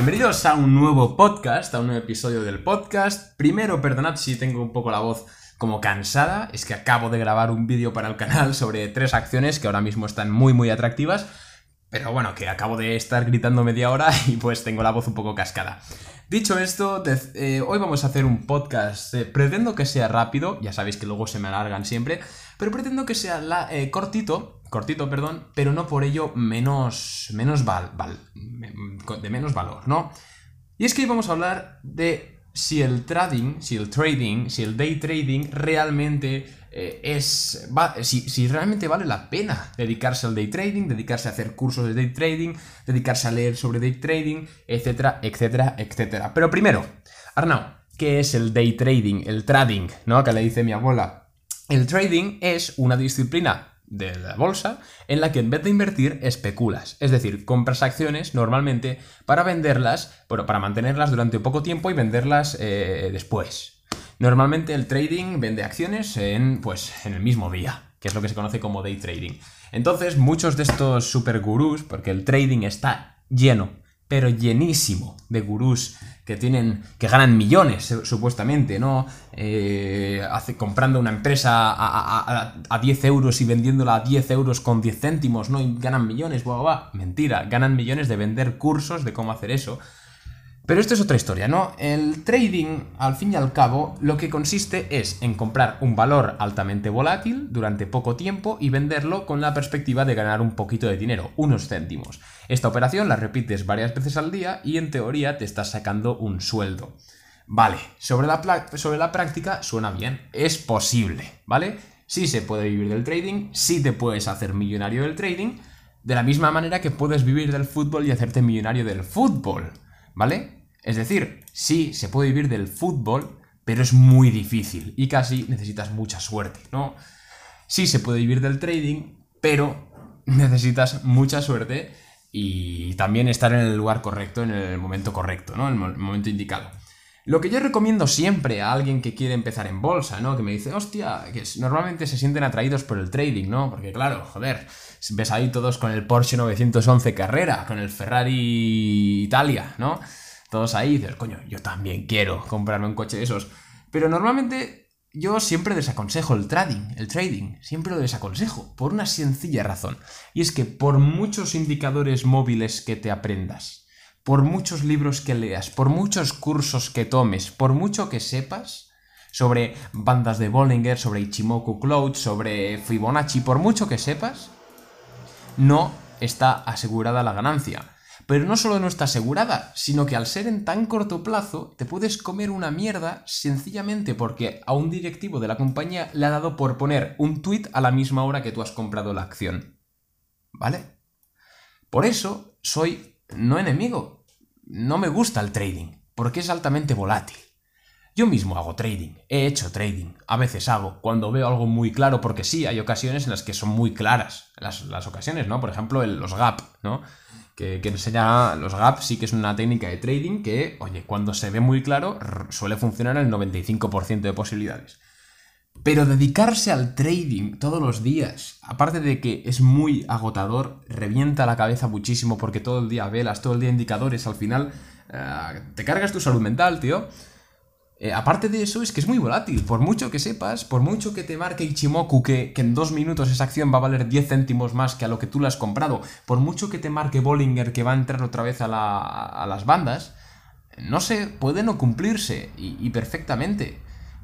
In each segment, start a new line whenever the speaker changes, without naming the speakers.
Bienvenidos a un nuevo podcast, a un nuevo episodio del podcast. Primero, perdonad si tengo un poco la voz como cansada, es que acabo de grabar un vídeo para el canal sobre tres acciones que ahora mismo están muy muy atractivas, pero bueno, que acabo de estar gritando media hora y pues tengo la voz un poco cascada. Dicho esto, eh, hoy vamos a hacer un podcast. Eh, pretendo que sea rápido, ya sabéis que luego se me alargan siempre, pero pretendo que sea eh, cortito, cortito, perdón, pero no por ello menos, menos de menos valor, ¿no? Y es que hoy vamos a hablar de si el trading, si el trading, si el day trading realmente eh, es. si, realmente vale la pena dedicarse al day trading, dedicarse a hacer cursos de day trading, dedicarse a leer sobre day trading, etcétera, etcétera, etcétera. Pero primero, Arnau, ¿qué es el day trading? El trading, ¿no? Que le dice mi abuela. El trading es una disciplina de la bolsa en la que en vez de invertir especulas. Es decir, compras acciones normalmente para venderlas, bueno, para mantenerlas durante poco tiempo y venderlas eh, después. Normalmente el trading vende acciones en, pues, en el mismo día, que es lo que se conoce como day trading. Entonces, muchos de estos super gurús, porque el trading está lleno pero llenísimo de gurús que tienen, que ganan millones, eh, supuestamente, ¿no? Eh, comprando una empresa a, 10 euros y vendiéndola a 10 euros con 10 céntimos, ¿no? Y ganan millones, guau, Mentira, ganan millones de vender cursos de cómo hacer eso. Pero esto es otra historia, ¿no? El trading, al fin y al cabo, lo que consiste es en comprar un valor altamente volátil durante poco tiempo y venderlo con la perspectiva de ganar un poquito de dinero, unos céntimos. Esta operación la repites varias veces al día y en teoría te estás sacando un sueldo. Vale, sobre la, sobre la práctica suena bien, es posible, ¿vale? Sí se puede vivir del trading, sí te puedes hacer millonario del trading, de la misma manera que puedes vivir del fútbol y hacerte millonario del fútbol, ¿vale? Es decir, sí, se puede vivir del fútbol, pero es muy difícil y casi necesitas mucha suerte, ¿no? Sí se puede vivir del trading, pero necesitas mucha suerte y también estar en el lugar correcto, en el momento correcto, ¿no? En el momento indicado. Lo que yo recomiendo siempre a alguien que quiere empezar en bolsa, ¿no? Que me dice, hostia, que normalmente se sienten atraídos por el trading, ¿no? Porque claro, joder, ves ahí todos con el Porsche 911 Carrera, con el Ferrari Italia, ¿no? todos ahí, dices, coño, yo también quiero comprarme un coche de esos. Pero normalmente yo siempre desaconsejo el trading, el trading, siempre lo desaconsejo, por una sencilla razón. Y es que por muchos indicadores móviles que te aprendas, por muchos libros que leas, por muchos cursos que tomes, por mucho que sepas sobre bandas de Bollinger, sobre Ichimoku Cloud, sobre Fibonacci, por mucho que sepas, no está asegurada la ganancia. Pero no solo no está asegurada, sino que al ser en tan corto plazo te puedes comer una mierda sencillamente porque a un directivo de la compañía le ha dado por poner un tweet a la misma hora que tú has comprado la acción. ¿Vale? Por eso soy no enemigo. No me gusta el trading, porque es altamente volátil. Yo mismo hago trading, he hecho trading, a veces hago, cuando veo algo muy claro, porque sí, hay ocasiones en las que son muy claras, las, ocasiones, ¿no? Por ejemplo, los gap, ¿no? que, enseña los gaps, sí que es una técnica de trading que, oye, cuando se ve muy claro, suele funcionar el 95% de posibilidades. Pero dedicarse al trading todos los días, aparte de que es muy agotador, revienta la cabeza muchísimo porque todo el día velas, todo el día indicadores, al final eh, te cargas tu salud mental, tío. Eh, aparte de eso, es que es muy volátil. Por mucho que sepas, por mucho que te marque Ichimoku que, que, en dos minutos esa acción va a valer 10 céntimos más que a lo que tú la has comprado, por mucho que te marque Bollinger que va a entrar otra vez a, las bandas, no sé, puede no cumplirse y, perfectamente.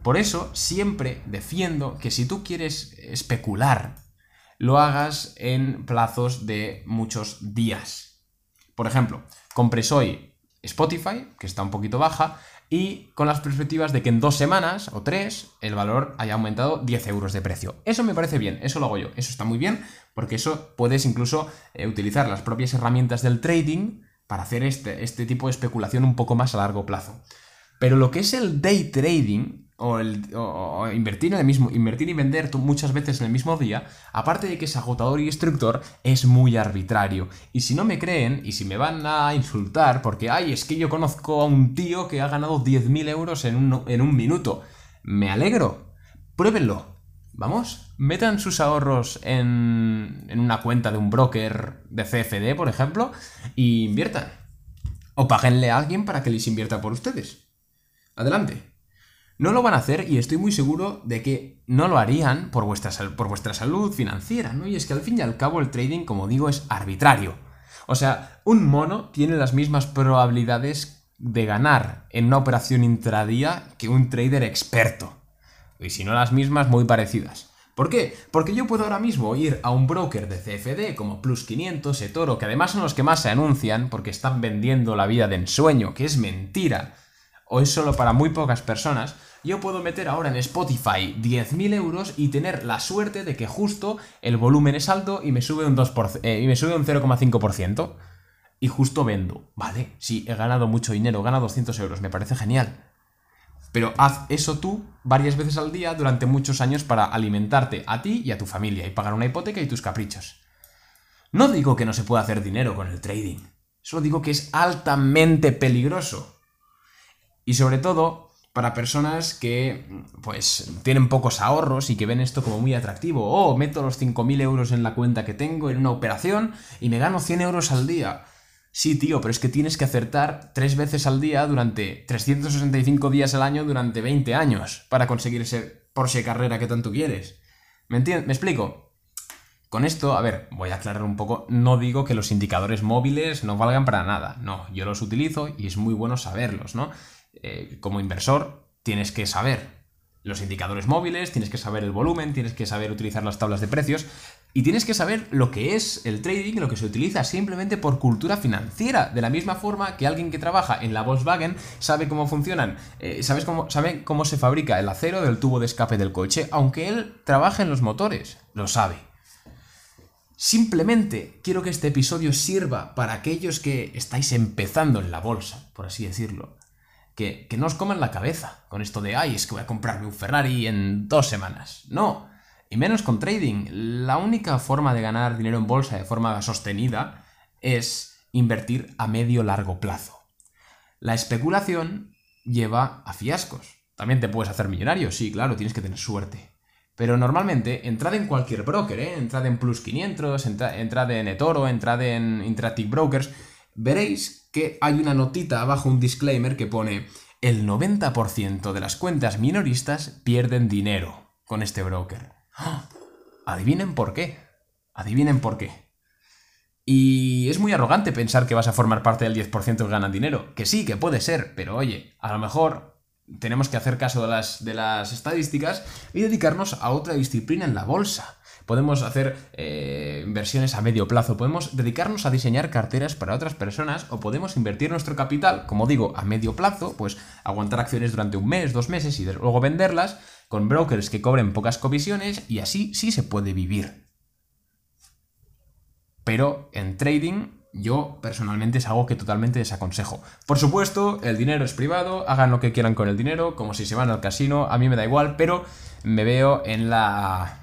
Por eso siempre defiendo que si tú quieres especular, lo hagas en plazos de muchos días. Por ejemplo, compres hoy Spotify, que está un poquito baja, y con las perspectivas de que en dos semanas o tres el valor haya aumentado 10 euros de precio. Eso me parece bien, eso lo hago yo, eso está muy bien, porque eso puedes incluso eh, utilizar las propias herramientas del trading para hacer este, este tipo de especulación un poco más a largo plazo. Pero lo que es el day trading, o, el, invertir en el mismo, invertir y vender muchas veces en el mismo día, aparte de que es agotador y destructor, es muy arbitrario. Y si no me creen, y si me van a insultar, porque, ay, es que yo conozco a un tío que ha ganado 10.000 euros en un, en un minuto, me alegro, pruébenlo. Vamos, metan sus ahorros en, en una cuenta de un broker de CFD, por ejemplo, y inviertan. O páguenle a alguien para que les invierta por ustedes. Adelante. No lo van a hacer y estoy muy seguro de que no lo harían por vuestra, por vuestra salud financiera, ¿no? Y es que al fin y al cabo el trading, como digo, es arbitrario. O sea, un mono tiene las mismas probabilidades de ganar en una operación intradía que un trader experto. Y si no las mismas, muy parecidas. ¿Por qué? Porque yo puedo ahora mismo ir a un broker de CFD como Plus 500, eToro, que además son los que más se anuncian porque están vendiendo la vida de ensueño, que es mentira, o es solo para muy pocas personas, yo puedo meter ahora en Spotify 10.000 euros y tener la suerte de que justo el volumen es alto y me sube un, 2%, eh, y me sube un 0,5%. Y justo vendo. Vale, sí, he ganado mucho dinero, he ganado 200 euros, me parece genial. Pero haz eso tú varias veces al día durante muchos años para alimentarte a ti y a tu familia y pagar una hipoteca y tus caprichos. No digo que no se pueda hacer dinero con el trading, solo digo que es altamente peligroso. Y sobre todo para personas que pues tienen pocos ahorros y que ven esto como muy atractivo. Oh, meto los 5.000 euros en la cuenta que tengo en una operación y me gano 100 euros al día. Sí, tío, pero es que tienes que acertar tres veces al día durante 365 días al año durante 20 años para conseguir ese Porsche carrera que tanto quieres. ¿Me entiendes? ¿Me explico? Con esto, a ver, voy a aclarar un poco, no digo que los indicadores móviles no valgan para nada, no, yo los utilizo y es muy bueno saberlos, ¿no? Eh, como inversor tienes que saber los indicadores móviles, tienes que saber el volumen, tienes que saber utilizar las tablas de precios, y tienes que saber lo que es el trading, lo que se utiliza simplemente por cultura financiera, de la misma forma que alguien que trabaja en la Volkswagen sabe cómo funcionan, eh, sabes cómo, sabe cómo se fabrica el acero del tubo de escape del coche, aunque él trabaje en los motores, lo sabe. Simplemente quiero que este episodio sirva para aquellos que estáis empezando en la bolsa, por así decirlo. Que, que no os coman la cabeza con esto de, ay, es que voy a comprarme un Ferrari en dos semanas. No, y menos con trading. La única forma de ganar dinero en bolsa de forma sostenida es invertir a medio largo plazo. La especulación lleva a fiascos. También te puedes hacer millonario, sí, claro, tienes que tener suerte. Pero normalmente, entrad en cualquier broker, ¿eh? entrad en Plus 500, entrad en eToro, entrad en Interactive Brokers, veréis que hay una notita abajo, un disclaimer que pone el 90% de las cuentas minoristas pierden dinero con este broker. Adivinen por qué. Adivinen por qué. Y es muy arrogante pensar que vas a formar parte del 10% que ganan dinero. Que sí, que puede ser, pero oye, a lo mejor tenemos que hacer caso de las, de las estadísticas y dedicarnos a otra disciplina en la bolsa. Podemos hacer eh, inversiones a medio plazo, podemos dedicarnos a diseñar carteras para otras personas o podemos invertir nuestro capital, como digo, a medio plazo, pues aguantar acciones durante un mes, dos meses y luego venderlas con brokers que cobren pocas comisiones y así sí se puede vivir. Pero en trading yo personalmente es algo que totalmente desaconsejo. Por supuesto, el dinero es privado, hagan lo que quieran con el dinero, como si se van al casino, a mí me da igual, pero me veo en la...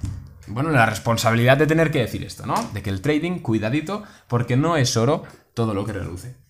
Bueno, en la responsabilidad de tener que decir esto, ¿no? De que el trading, cuidadito, porque no es oro todo lo que reluce.